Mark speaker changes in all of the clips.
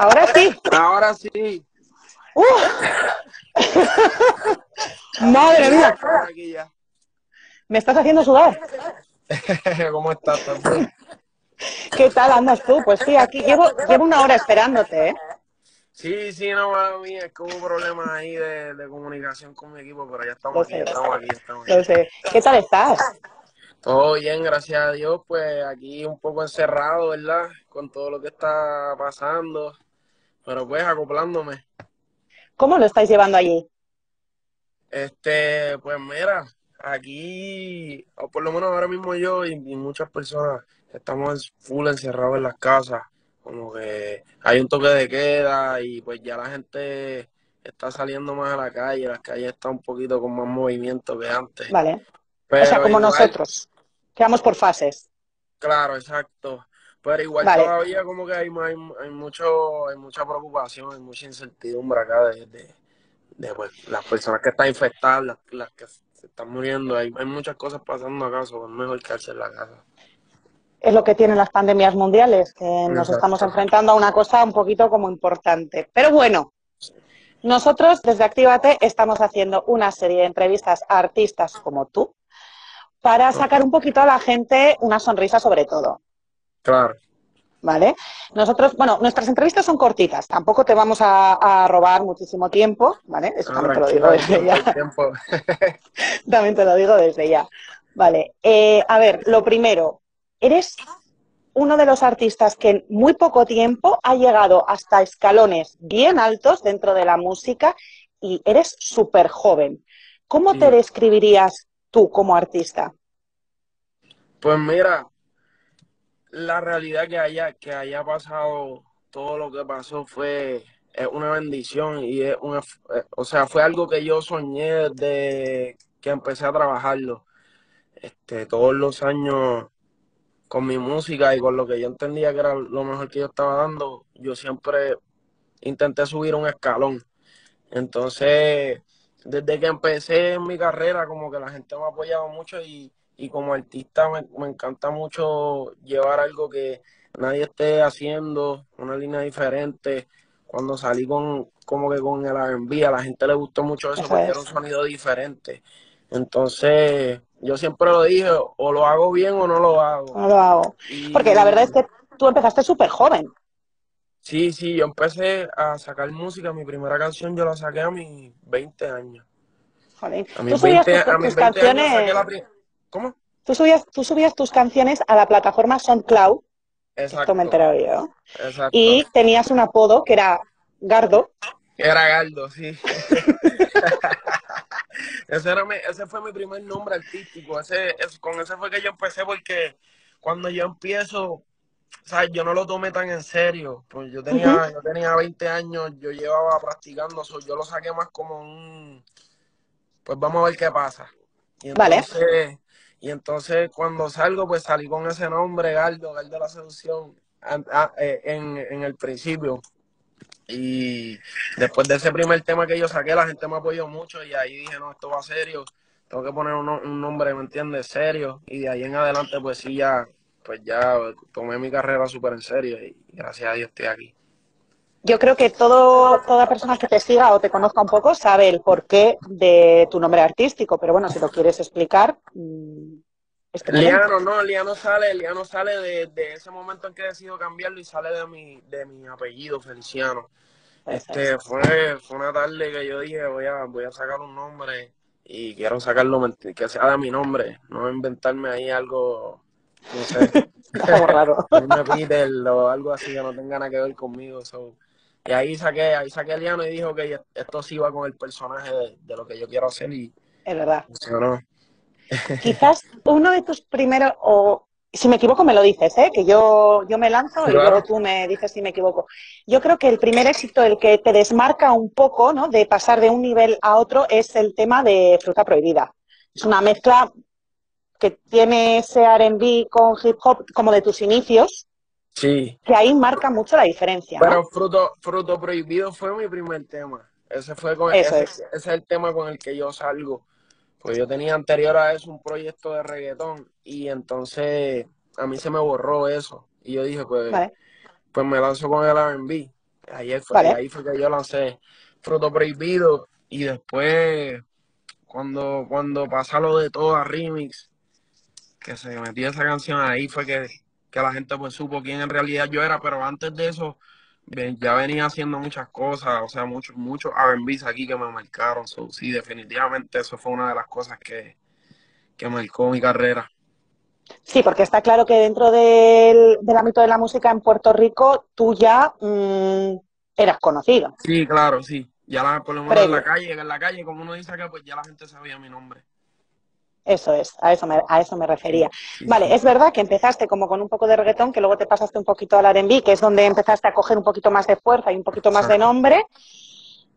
Speaker 1: Ahora sí.
Speaker 2: Ahora sí.
Speaker 1: Madre mía. Me estás haciendo sudar.
Speaker 2: ¿Cómo estás?
Speaker 1: ¿Qué tal andas tú? Pues sí, aquí llevo, llevo una hora esperándote, ¿eh?
Speaker 2: Sí, sí, no, mía, es que hubo problemas ahí de, de comunicación con mi equipo, pero ya
Speaker 1: Lo
Speaker 2: estamos aquí,
Speaker 1: sé.
Speaker 2: estamos aquí, estamos
Speaker 1: Lo
Speaker 2: aquí.
Speaker 1: sé. ¿Qué tal estás?
Speaker 2: Todo bien, gracias a Dios, pues aquí un poco encerrado, ¿verdad? Con todo lo que está pasando, pero pues acoplándome.
Speaker 1: ¿Cómo lo estáis llevando allí?
Speaker 2: Este, pues mira, aquí, o por lo menos ahora mismo yo y, y muchas personas estamos full encerrados en las casas, como que hay un toque de queda y pues ya la gente está saliendo más a la calle, las calles están un poquito con más movimiento que antes.
Speaker 1: Vale.
Speaker 2: Pero
Speaker 1: o sea, como
Speaker 2: igual,
Speaker 1: nosotros. Que vamos por fases.
Speaker 2: claro, exacto. Pero igual
Speaker 1: Vale.
Speaker 2: todavía como que hay, hay, hay mucho, hay mucha preocupación, hay mucha incertidumbre acá de, de, de, pues, las personas que están infectadas, las, las que se están muriendo. Hay, hay muchas cosas pasando acá, es mejor quedarse en la casa.
Speaker 1: Es lo que tienen las pandemias mundiales, que nos
Speaker 2: Exacto.
Speaker 1: estamos enfrentando a una cosa un poquito como importante. Pero bueno, nosotros desde Actívate estamos haciendo una serie de entrevistas a artistas como tú para sacar un poquito a la gente una sonrisa sobre todo.
Speaker 2: Claro,
Speaker 1: ¿Vale? Nosotros, bueno, nuestras entrevistas son cortitas, tampoco te vamos a, a robar muchísimo tiempo, ¿vale? Eso también te lo digo desde ya. También te lo digo desde ya. Vale, eh, a ver, lo primero, eres uno de los artistas que en muy poco tiempo ha llegado hasta escalones bien altos dentro de la música y eres súper joven. ¿Cómo te
Speaker 2: Sí.
Speaker 1: describirías tú como artista?
Speaker 2: Pues mira, la realidad que haya, que haya pasado todo lo que pasó fue es una bendición y es una, eh, o sea, fue algo que yo soñé desde que empecé a trabajarlo. Este, todos los años con mi música y con lo que yo entendía que era lo mejor que yo estaba dando, yo siempre intenté subir un escalón. Entonces, desde que empecé en mi carrera, como que la gente me ha apoyado mucho y, y como artista me, me encanta mucho llevar algo que nadie esté haciendo, una línea diferente. Cuando salí con como que con el R&B, a la gente le gustó mucho eso
Speaker 1: Eso
Speaker 2: porque
Speaker 1: es.
Speaker 2: era un sonido diferente. Entonces, yo siempre lo dije, o lo hago bien o no lo hago.
Speaker 1: No lo hago.
Speaker 2: Y
Speaker 1: Porque la verdad es que tú empezaste súper joven.
Speaker 2: sí, sí, yo empecé a sacar música, mi primera canción yo la saqué a mis 20 años.
Speaker 1: Joder.
Speaker 2: A
Speaker 1: Tú
Speaker 2: mis
Speaker 1: subías
Speaker 2: 20,
Speaker 1: tus,
Speaker 2: a mis
Speaker 1: tus
Speaker 2: 20 años saqué la ¿Cómo?
Speaker 1: tú subías, tú subías tus canciones a la plataforma SoundCloud, esto me he
Speaker 2: Exacto,
Speaker 1: enterado yo,
Speaker 2: exacto.
Speaker 1: y tenías un apodo que era Gardo.
Speaker 2: Era Galdo, sí. ese, era mi- ese fue mi primer nombre artístico. Ese, es- con ese fue que yo empecé porque cuando yo empiezo, o sea, yo no lo tomé tan en serio. Pues yo tenía, yo tenía 20 años, yo llevaba practicando, so, yo lo saqué más como un, pues vamos a ver qué pasa. Y
Speaker 1: Vale.
Speaker 2: Y entonces cuando salgo, pues salí con ese nombre, Galdo, Galdo la seducción, eh, en, en el principio. Y después de ese primer tema que yo saqué, la gente me apoyó mucho y ahí dije, no, esto va serio, tengo que poner un, un nombre, ¿me entiendes? Serio. Y de ahí en adelante, pues sí, ya, pues ya tomé mi carrera súper en serio y gracias a Dios estoy aquí.
Speaker 1: Yo creo que todo, toda persona que te siga o te conozca un poco sabe el porqué de tu nombre artístico, pero bueno, si lo quieres explicar, mm.
Speaker 2: Liano, no, Liano sale, Liano sale de, de ese momento en que decido cambiarlo y sale de mi, de mi apellido, Feliciano. Este,
Speaker 1: es.
Speaker 2: fue, fue una tarde que yo dije, voy a, voy a sacar un nombre y quiero sacarlo que sea de mi nombre, no inventarme ahí algo, no sé,
Speaker 1: raro.
Speaker 2: un Peter o algo así que no tenga nada que ver conmigo. so. Y ahí saqué, ahí saqué a Liano y dijo que esto sí va con el personaje de, de lo que yo quiero hacer y
Speaker 1: Es verdad.
Speaker 2: funcionó.
Speaker 1: Quizás uno de tus primeros, o si me equivoco me lo dices, ¿eh? que yo, yo me lanzo y luego tú me dices si me equivoco. Yo creo que el primer éxito, el que te desmarca un poco, ¿no? De pasar de un nivel a otro, es el tema de Fruta Prohibida. Es una mezcla que tiene ese R&B con hip hop como de tus inicios,
Speaker 2: Sí,
Speaker 1: que ahí marca mucho la diferencia, ¿no?
Speaker 2: pero Fruto, Fruto Prohibido fue mi primer tema. Ese fue con,
Speaker 1: Eso
Speaker 2: ese,
Speaker 1: es.
Speaker 2: ese es el tema con el que yo salgo. Pues yo tenía anterior a eso un proyecto de reggaetón y entonces a mí se me borró eso. Y yo dije, pues,
Speaker 1: Vale.
Speaker 2: pues me lanzo con el R&B. Ahí fue, ahí fue que yo lancé Fruto Prohibido y después cuando, cuando pasa lo de todo a remix, que se metió esa canción ahí fue que, la gente pues supo quién en realidad yo era, pero antes de eso ya venía haciendo muchas cosas, o sea, muchos muchos R&B's aquí que me marcaron, sí, definitivamente eso fue una de las cosas que, que marcó mi carrera.
Speaker 1: Sí, porque está claro que dentro del, ámbito de la música en Puerto Rico tú ya mm, eras conocido.
Speaker 2: Sí, claro, sí. Ya la, por lo menos en la calle, en la calle, como uno dice acá, pues ya la gente sabía mi nombre.
Speaker 1: Eso es, a eso me, a eso me refería. vale, es verdad que empezaste como con un poco de reggaetón, que luego te pasaste un poquito al R&B, que es donde empezaste a coger un poquito más de fuerza y un poquito más de nombre.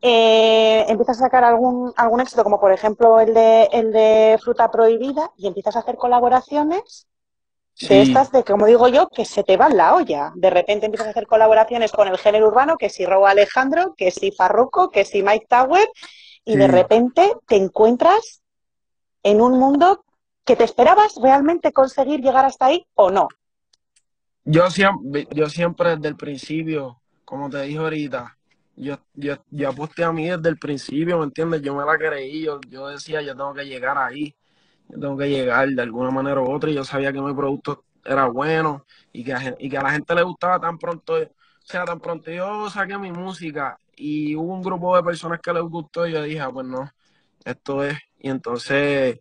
Speaker 1: Eh, empiezas a sacar algún, algún éxito, como por ejemplo el de, el de Fruta Prohibida, y empiezas a hacer colaboraciones de estas de, como digo yo, que se te van la olla. De repente empiezas a hacer colaboraciones con el género urbano, que si Raúl Alejandro, que si Farruko, que si Mike Tower, y de repente te encuentras en un mundo que te esperabas realmente conseguir llegar hasta ahí o no.
Speaker 2: Yo siempre, yo siempre desde el principio, como te dije ahorita, yo, yo, aposté a mí desde el principio, ¿me entiendes? Yo me la creí, yo, yo decía, yo tengo que llegar ahí yo tengo que llegar de alguna manera u otra y yo sabía que mi producto era bueno y que, a, y que a la gente le gustaba tan pronto, o sea, tan pronto yo saqué mi música y hubo un grupo de personas que les gustó y yo dije, ah, pues no, esto es. Y entonces,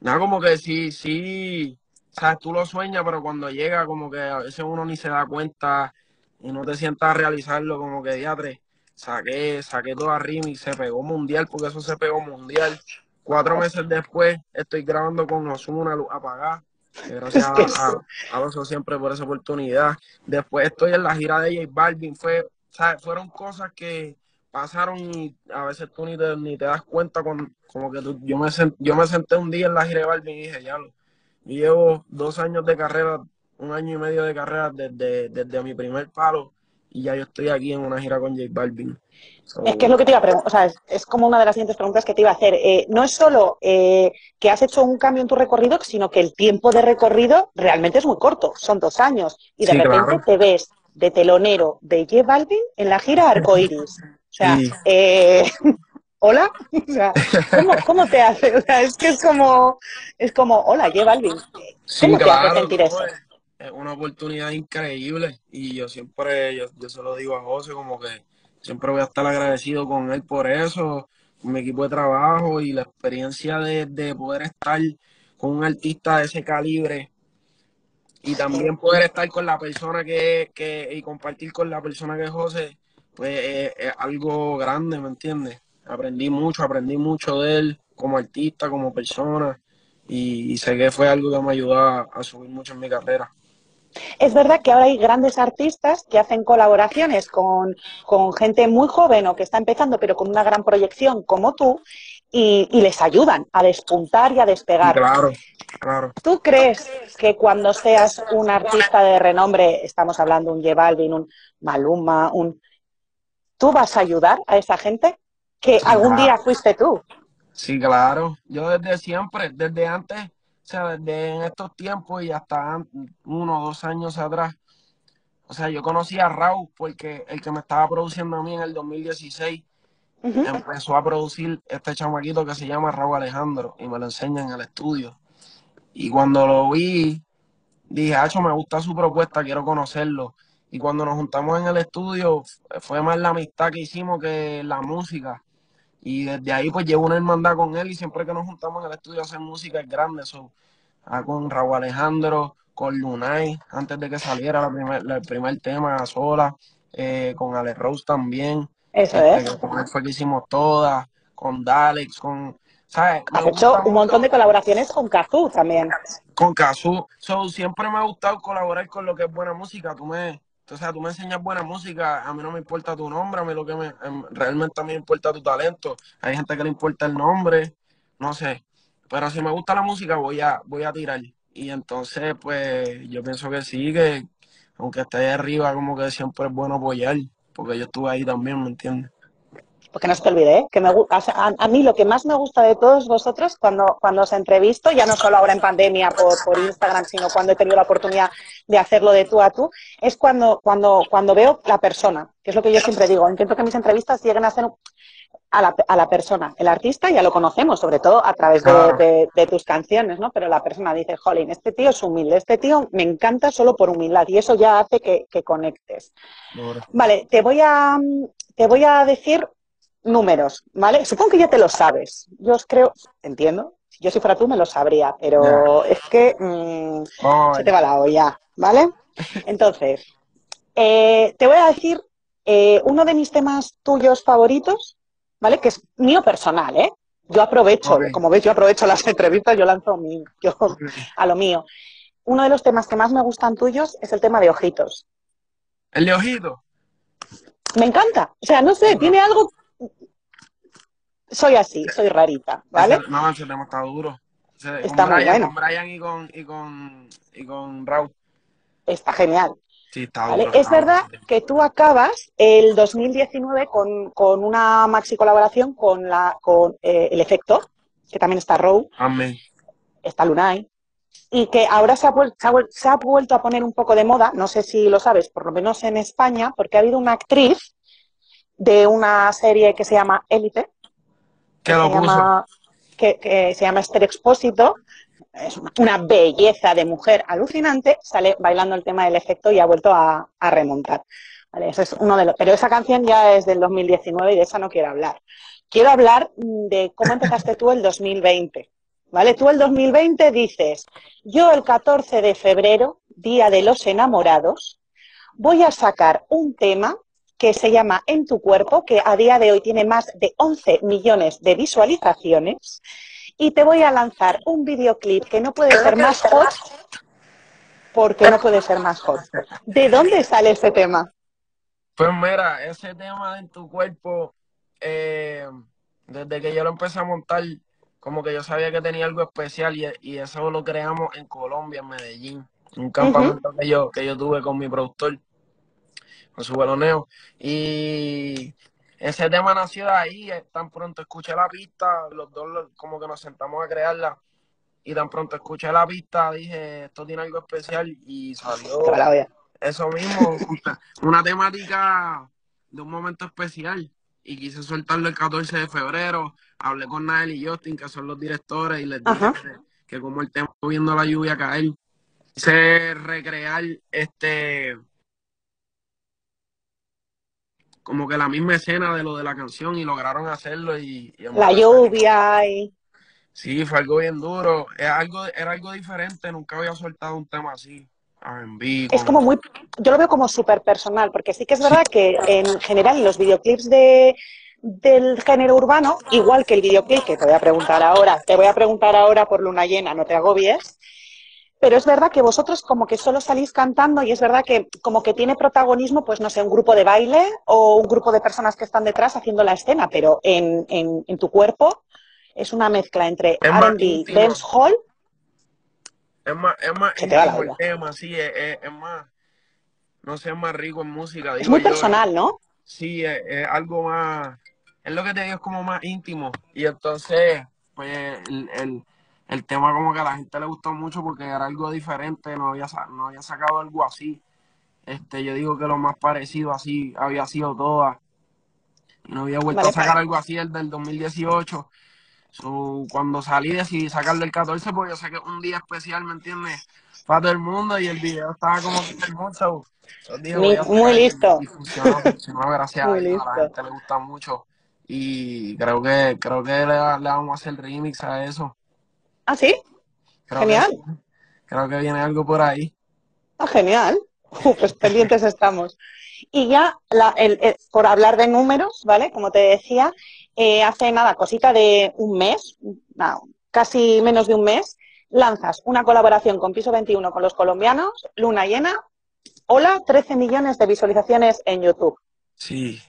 Speaker 2: nada, como que sí, sí, sabes, tú lo sueñas, pero cuando llega, como que a veces uno ni se da cuenta y no te sientas a realizarlo, como que diatre, saqué, saqué toda y se pegó mundial, porque eso se pegó mundial. Cuatro meses después estoy grabando con Osuna Luz Apagada. Gracias a, a, siempre por esa oportunidad. Después estoy en la gira de J Balvin. Fue, Fueron cosas que pasaron y a veces tú ni te, ni te das cuenta con, como que yo, me yo me senté un día en la gira de Balvin y dije, ya lo, yo llevo dos años de carrera, un año y medio de carrera desde, desde mi primer palo y ya yo estoy aquí en una gira con J Balvin
Speaker 1: es que es lo que te iba a preguntar, o sea, es, como una de las siguientes preguntas que te iba a hacer. Eh, no es solo eh, que has hecho un cambio en tu recorrido, sino que el tiempo de recorrido realmente es muy corto, son dos años, y de repente te ves de telonero de J Balvin en la gira Arcoiris. O sea, eh, hola, o sea, ¿cómo, te hace? O sea, es que es como, es como, hola, J Balvin. ¿Cómo te hace sentir eso?
Speaker 2: Es una oportunidad increíble y yo siempre, yo, yo se lo digo a José como que siempre voy a estar agradecido con él por eso, con mi equipo de trabajo y la experiencia de, poder estar con un artista de ese calibre y también poder estar con la persona que, que y compartir con la persona que es José, pues es, algo grande, ¿me entiendes? Aprendí mucho, aprendí mucho de él como artista, como persona y, sé que fue algo que me ayudó a subir mucho en mi carrera.
Speaker 1: Es verdad que ahora hay grandes artistas que hacen colaboraciones con, gente muy joven o que está empezando, pero con una gran proyección como tú, y, les ayudan a despuntar y a despegar.
Speaker 2: Claro, claro.
Speaker 1: ¿Tú crees que cuando seas un artista de renombre, estamos hablando un J Balvin, un Maluma, un... ¿Tú vas a ayudar a esa gente? Que algún día fuiste tú.
Speaker 2: Sí, claro. Yo desde siempre, desde antes o sea, desde en estos tiempos y hasta uno o dos años atrás, o sea, yo conocí a Raúl porque el que me estaba produciendo a mí en el 2016 empezó a producir este chamaquito que se llama Raúl Alejandro y me lo enseña en el estudio. Y cuando lo vi, dije, Hacho, me gusta su propuesta, quiero conocerlo. Y cuando nos juntamos en el estudio, fue más la amistad que hicimos que la música. Y desde ahí pues llevo una hermandad con él y siempre que nos juntamos en el estudio a hacer música es grande. So, ah, con Raúl Alejandro, con Lunay, antes de que saliera el primer tema sola, eh, con Alex Rose también.
Speaker 1: Eso este, es.
Speaker 2: Con él fue que hicimos todas, con Dalex, con... ¿sabes?
Speaker 1: Has hecho un montón de colaboraciones con Kazoo también.
Speaker 2: Con Kazoo. So, siempre me ha gustado colaborar con lo que es buena música. Tú me, o sea, tú me enseñas buena música, a mí no me importa tu nombre, a mí lo que me, em, realmente a mí me importa tu talento. Hay gente que le importa el nombre, no sé. Pero si me gusta la música, voy a, voy a tirar. Y entonces, pues, yo pienso que sí, que aunque esté ahí arriba, como que siempre es bueno apoyar, porque yo estuve ahí también, ¿me entiendes?
Speaker 1: Porque no se te olvide, ¿eh? que me, a, a, mí lo que más me gusta de todos vosotros cuando, cuando os entrevisto, ya no solo ahora en pandemia por, por Instagram, sino cuando he tenido la oportunidad de hacerlo de tú a tú, es cuando, cuando, cuando veo la persona, que es lo que yo siempre digo. Intento que mis entrevistas lleguen a ser a la, a la, persona. El artista ya lo conocemos, sobre todo a través de, de, de, tus canciones, ¿no? Pero la persona dice, jolín, este tío es humilde, este tío me encanta solo por humildad y eso ya hace que, que conectes. Bueno. Vale, te voy, a, te voy a decir números, ¿vale? Supongo que ya te lo sabes. Yo os creo, entiendo, si yo si fuera tú me lo sabría, pero yeah. es que mmm, se te va la olla, ¿vale? Entonces, eh, te voy a decir eh, uno de mis temas tuyos favoritos, ¿vale? Que es mío personal, ¿eh? Yo aprovecho, okay. como ves, yo aprovecho las entrevistas, yo lanzo mi, yo, a lo mío. Uno de los temas que más me gustan tuyos es el tema de ojitos.
Speaker 2: ¿El de ojitos?
Speaker 1: Me encanta. O sea, no sé, tiene algo. Soy así, soy rarita, ¿vale?
Speaker 2: Ese, no, ese tema está duro. Ese,
Speaker 1: está
Speaker 2: con
Speaker 1: muy
Speaker 2: Brian,
Speaker 1: bueno.
Speaker 2: Con Brian y con, y con, y con Raúl.
Speaker 1: Está genial.
Speaker 2: Sí, está
Speaker 1: ¿vale?
Speaker 2: duro,
Speaker 1: Es
Speaker 2: está
Speaker 1: verdad
Speaker 2: duro.
Speaker 1: que tú acabas el 2019 con, con una maxi colaboración con, la, con eh, El Efecto, que también está Row,
Speaker 2: Amén.
Speaker 1: está Lunay, y que ahora se ha, se, ha se ha vuelto a poner un poco de moda, no sé si lo sabes, por lo menos en España, porque ha habido una actriz de una serie que se llama Élite,
Speaker 2: ¿Qué
Speaker 1: que
Speaker 2: lo
Speaker 1: se
Speaker 2: puso?
Speaker 1: llama, que, que se llama Esther Expósito, es una, una belleza de mujer alucinante, sale bailando el tema del efecto y ha vuelto a, a remontar. Vale, ese es uno de los, pero esa canción ya es del 2019 y de esa no quiero hablar. Quiero hablar de cómo empezaste tú el 2020. ¿Vale? Tú el 2020 dices, yo el 14 de febrero, Día de los Enamorados, voy a sacar un tema que se llama En tu cuerpo, que a día de hoy tiene más de 11 millones de visualizaciones, y te voy a lanzar un videoclip que no puede ser más hot, porque no puede ser más hot. ¿De dónde sale ese tema?
Speaker 2: Pues mira, ese tema en tu cuerpo, eh, desde que yo lo empecé a montar, como que yo sabía que tenía algo especial y, y eso lo creamos en Colombia, en Medellín, un campamento uh -huh. que, yo, que yo tuve con mi productor, con su baloneo. Y ese tema nació de ahí, eh, tan pronto escuché la pista, los dos como que nos sentamos a crearla. Y tan pronto escuché la pista, dije, esto tiene algo especial y salió eso mismo, una temática de un momento especial y quise soltarlo el 14 de febrero. Hablé con Nael y Justin, que son los directores, y les dije que, que, como el tema viendo la lluvia caer, quise recrear este como que la misma escena de lo de la canción y lograron hacerlo y, y
Speaker 1: la lluvia y
Speaker 2: sí fue algo bien duro. Era algo era algo diferente nunca había soltado un tema así R&B
Speaker 1: es como muy yo lo veo como súper personal porque sí que es verdad sí. que en general en los videoclips de del género urbano igual que el videoclip que te voy a preguntar ahora te voy a preguntar ahora por luna llena no te agobies pero es verdad que vosotros como que solo salís cantando y es verdad que como que tiene protagonismo, pues no sé, un grupo de baile o un grupo de personas que están detrás haciendo la escena, pero en, en, en tu cuerpo es una mezcla entre R&B, dancehall.
Speaker 2: Es más, es más
Speaker 1: se te va la
Speaker 2: el tema, sí, es, es, es, más, no sé, es más rico en música.
Speaker 1: es muy yo, personal, ¿no?
Speaker 2: Sí, es, es, algo más, es lo que te digo, es como más íntimo. Y entonces, pues, el, el el tema como que a la gente le gustó mucho porque era algo diferente, no había, no había sacado algo así. Este, yo digo que lo más parecido así había sido todas. No había vuelto vale, a sacar vale. algo así el del 2018. So, cuando salí decidí sacarlo el 14 porque yo sé que es un día especial, ¿me entiendes? Para todo el mundo y el video estaba como hermoso.
Speaker 1: So, dije, muy, muy listo.
Speaker 2: Y funcionó, funcionó gracias muy a Dios. A la gente le gusta mucho. Y creo que creo que le, le vamos a hacer remix a eso.
Speaker 1: ¿Ah, sí?
Speaker 2: Creo
Speaker 1: genial.
Speaker 2: Que, creo que viene algo por ahí.
Speaker 1: Ah, genial. Uf, pues pendientes estamos. Y ya, la, el, el, por hablar de números, ¿vale? Como te decía, eh, hace nada, cosita de un mes, no, casi menos de un mes, lanzas una colaboración con Piso 21 con los colombianos, Luna Llena. Hola, 13 millones de visualizaciones en YouTube.
Speaker 2: Sí,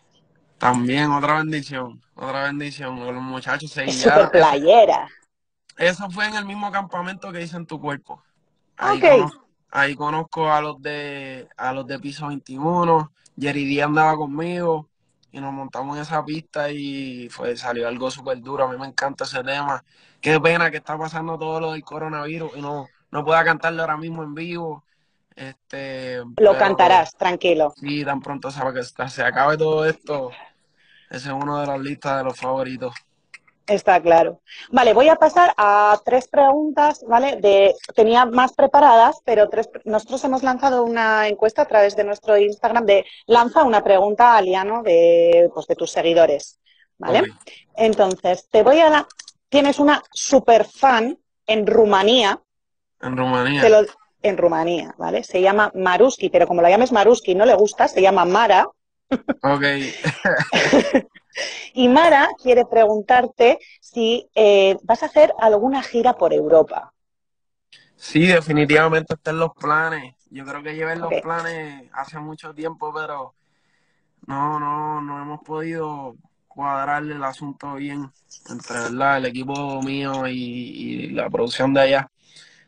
Speaker 2: también otra bendición, otra bendición. Los muchachos se
Speaker 1: super playera.
Speaker 2: Eso fue en el mismo campamento que hice en tu cuerpo. Ahí,
Speaker 1: okay.
Speaker 2: conozco, ahí conozco a los de a los de piso 21. Jerry D andaba conmigo. y nos montamos en esa pista y fue, salió algo súper duro. A mí me encanta ese tema. Qué pena que está pasando todo lo del coronavirus y no, no pueda cantarlo ahora mismo en vivo. Este,
Speaker 1: Lo
Speaker 2: pero
Speaker 1: cantarás, tranquilo.
Speaker 2: Sí, tan pronto sabe que se acabe todo esto. Ese es uno de las listas de los favoritos.
Speaker 1: Está claro. Vale, voy a pasar a tres preguntas, ¿vale? De, tenía más preparadas, pero tres, nosotros hemos lanzado una encuesta a través de nuestro Instagram de lanza una pregunta a Liano de, pues, de tus seguidores, ¿vale? Entonces, te voy a dar, tienes una super fan en Rumanía,
Speaker 2: En Rumanía.
Speaker 1: lo- en Rumanía, ¿vale? Se llama Maruski, pero como la llames Maruski y no le gusta, se llama Mara.
Speaker 2: Ok.
Speaker 1: Y Mara quiere preguntarte si eh, vas a hacer alguna gira por Europa.
Speaker 2: Sí, definitivamente están los planes. Yo creo que lleven los
Speaker 1: Ok.
Speaker 2: planes hace mucho tiempo, pero no, no, no hemos podido cuadrarle el asunto bien entre ¿verdad? el equipo mío y, y la producción de allá.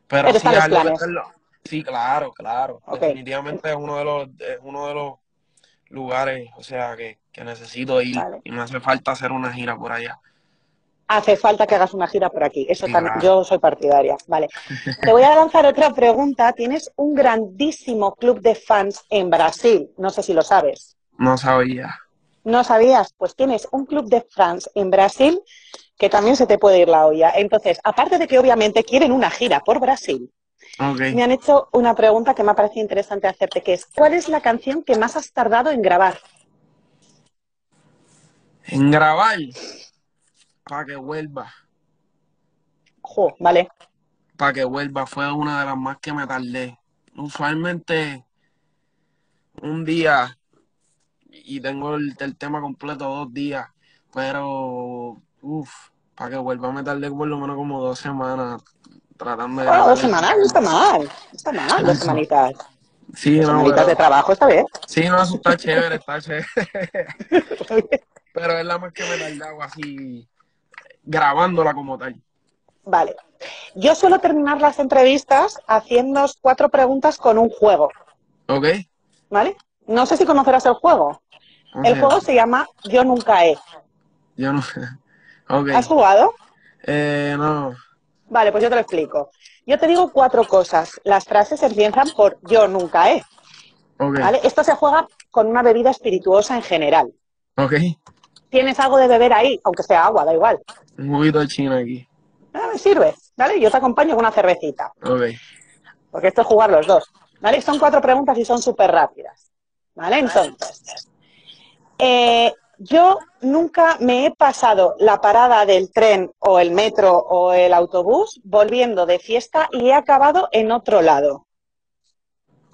Speaker 2: Pero
Speaker 1: Pero
Speaker 2: sí,
Speaker 1: los
Speaker 2: algo Sí, claro, claro. Definitivamente es uno de los, es uno de los lugares, o sea, que, que necesito ir
Speaker 1: Vale.
Speaker 2: y me hace falta hacer una gira por allá.
Speaker 1: Hace falta que hagas una gira por aquí. Eso
Speaker 2: Sí,
Speaker 1: también, yo soy partidaria. Vale. Te voy a lanzar otra pregunta. Tienes un grandísimo club de fans en Brasil. No sé si lo sabes.
Speaker 2: No sabía.
Speaker 1: ¿No sabías? Pues tienes un club de fans en Brasil que también se te puede ir la olla. Entonces, aparte de que obviamente quieren una gira por Brasil, me han hecho una pregunta que me ha parecido interesante hacerte, que es ¿cuál es la canción que más has tardado en grabar?
Speaker 2: En grabar, para que vuelva.
Speaker 1: Jo, vale.
Speaker 2: para que vuelva fue una de las más que me tardé. Usualmente un día y tengo el, el tema completo dos días, pero uff, para que vuelva me tardé por lo menos como dos semanas tratando de
Speaker 1: Bueno,
Speaker 2: grabar
Speaker 1: dos semanas no está mal. Está mal, dos semanitas.
Speaker 2: Sí,
Speaker 1: Dos
Speaker 2: no,
Speaker 1: semanitas de trabajo está bien.
Speaker 2: sí, no, eso está chévere, está chévere. Pero es la más que me he tardado así grabándola como tal.
Speaker 1: Vale. Yo suelo terminar las entrevistas haciendo cuatro preguntas con un juego,
Speaker 2: ¿Ok?
Speaker 1: ¿vale? No sé si conocerás el juego.
Speaker 2: O
Speaker 1: El
Speaker 2: sea,
Speaker 1: juego se llama Yo Nunca He.
Speaker 2: Yo no. Ok.
Speaker 1: ¿Has jugado?
Speaker 2: Eh, no.
Speaker 1: Vale, pues yo te lo explico. Yo te digo cuatro cosas. Las frases empiezan por Yo Nunca He,
Speaker 2: Ok.
Speaker 1: ¿vale? Esto se juega con una bebida espirituosa en general.
Speaker 2: Ok.
Speaker 1: Tienes algo de beber ahí, aunque sea agua, da igual.
Speaker 2: Un juguito de China aquí.
Speaker 1: Ah, me sirve, ¿vale? Yo te acompaño con una cervecita.
Speaker 2: Ok.
Speaker 1: porque esto es jugar los dos. ¿Vale? Son cuatro preguntas y son súper rápidas. ¿Vale? Entonces, eh, yo nunca me he pasado la parada del tren o el metro o el autobús volviendo de fiesta y he acabado en otro lado.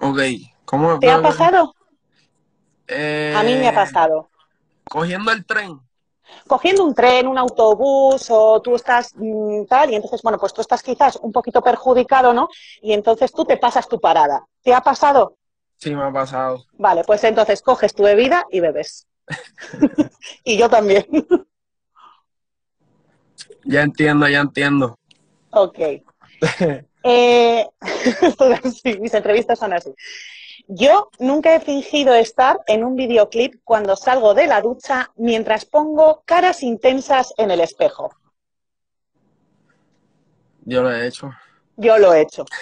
Speaker 2: Ok. ¿Cómo?
Speaker 1: ¿Te ha pasado?
Speaker 2: Eh,
Speaker 1: A mí me ha pasado.
Speaker 2: Cogiendo el tren.
Speaker 1: Cogiendo un tren, un autobús o tú estás mm, tal y entonces, bueno, pues tú estás quizás un poquito perjudicado, ¿no? Y entonces tú te pasas tu parada. ¿Te ha pasado?
Speaker 2: Sí, me ha pasado.
Speaker 1: Vale, pues entonces coges tu bebida y bebes. y yo también.
Speaker 2: Ya entiendo, ya entiendo.
Speaker 1: ok. Eh, así, mis entrevistas son así. Yo nunca he fingido estar en un videoclip cuando salgo de la ducha mientras pongo caras intensas en el espejo.
Speaker 2: Yo lo he hecho.
Speaker 1: Yo lo he hecho.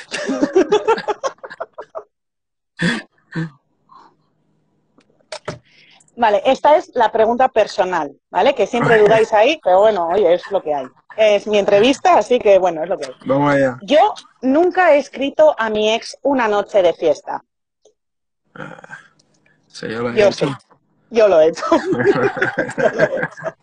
Speaker 1: Vale, esta es la pregunta personal, ¿vale? Que siempre dudáis ahí, pero bueno, oye, es lo que hay. Es mi entrevista, así que bueno, es lo que hay.
Speaker 2: Vamos allá.
Speaker 1: Yo nunca he escrito a mi ex una noche de fiesta.
Speaker 2: Sí, yo lo he
Speaker 1: Yo
Speaker 2: hecho.
Speaker 1: sí. Yo lo he hecho. Yo lo he hecho.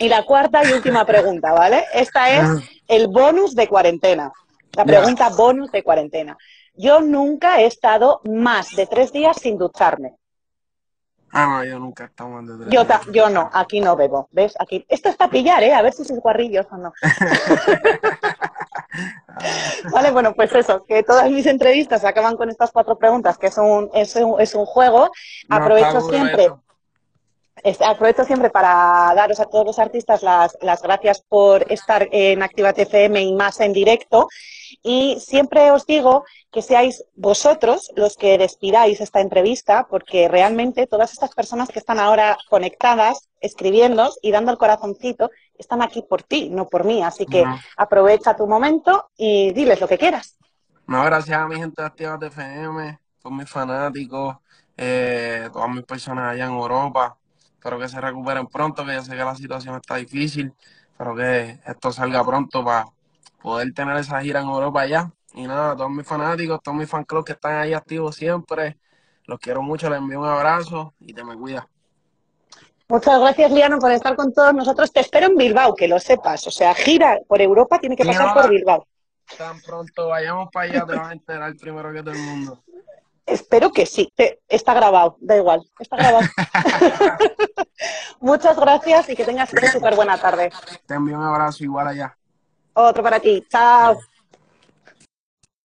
Speaker 1: Y la cuarta y última pregunta, ¿vale? Esta es el bonus de cuarentena. La pregunta bonus de cuarentena. Yo nunca he estado más de tres días sin ducharme.
Speaker 2: Ah, no, yo nunca he estado más de tres
Speaker 1: Yo,
Speaker 2: días.
Speaker 1: yo no, aquí no bebo. ¿Ves? Aquí. Esto es para pillar, ¿eh? A ver si sois guarrillos o no. Vale, bueno, pues eso, que todas mis entrevistas acaban con estas cuatro preguntas, que es un, es un, es un juego. Aprovecho siempre. Aprovecho siempre para daros a todos los artistas las, las gracias por estar en Activa TFM y más en directo. Y siempre os digo que seáis vosotros los que despidáis esta entrevista, porque realmente todas estas personas que están ahora conectadas, escribiendo y dando el corazoncito, están aquí por ti, no por mí. Así que aprovecha tu momento y diles lo que quieras.
Speaker 2: No, gracias a mi gente de Activa TFM, todos mis fanáticos, eh, todas mis personas allá en Europa. Espero que se recuperen pronto, que yo sé que la situación está difícil. Espero que esto salga pronto para poder tener esa gira en Europa allá. Y nada, todos mis fanáticos, todos mis fan clubs que están ahí activos siempre, los quiero mucho, les envío un abrazo y te me cuida.
Speaker 1: Muchas gracias, Liano, por estar con todos nosotros. Te espero en Bilbao, que lo sepas. O sea, gira por Europa tiene que pasar por Bilbao.
Speaker 2: Tan pronto vayamos para allá, te vas a enterar primero que todo el mundo.
Speaker 1: Espero que sí. Está grabado, da igual. Está grabado. Muchas gracias y que tengas una súper buena tarde.
Speaker 2: Te envío un abrazo igual allá.
Speaker 1: Otro para ti. Chao.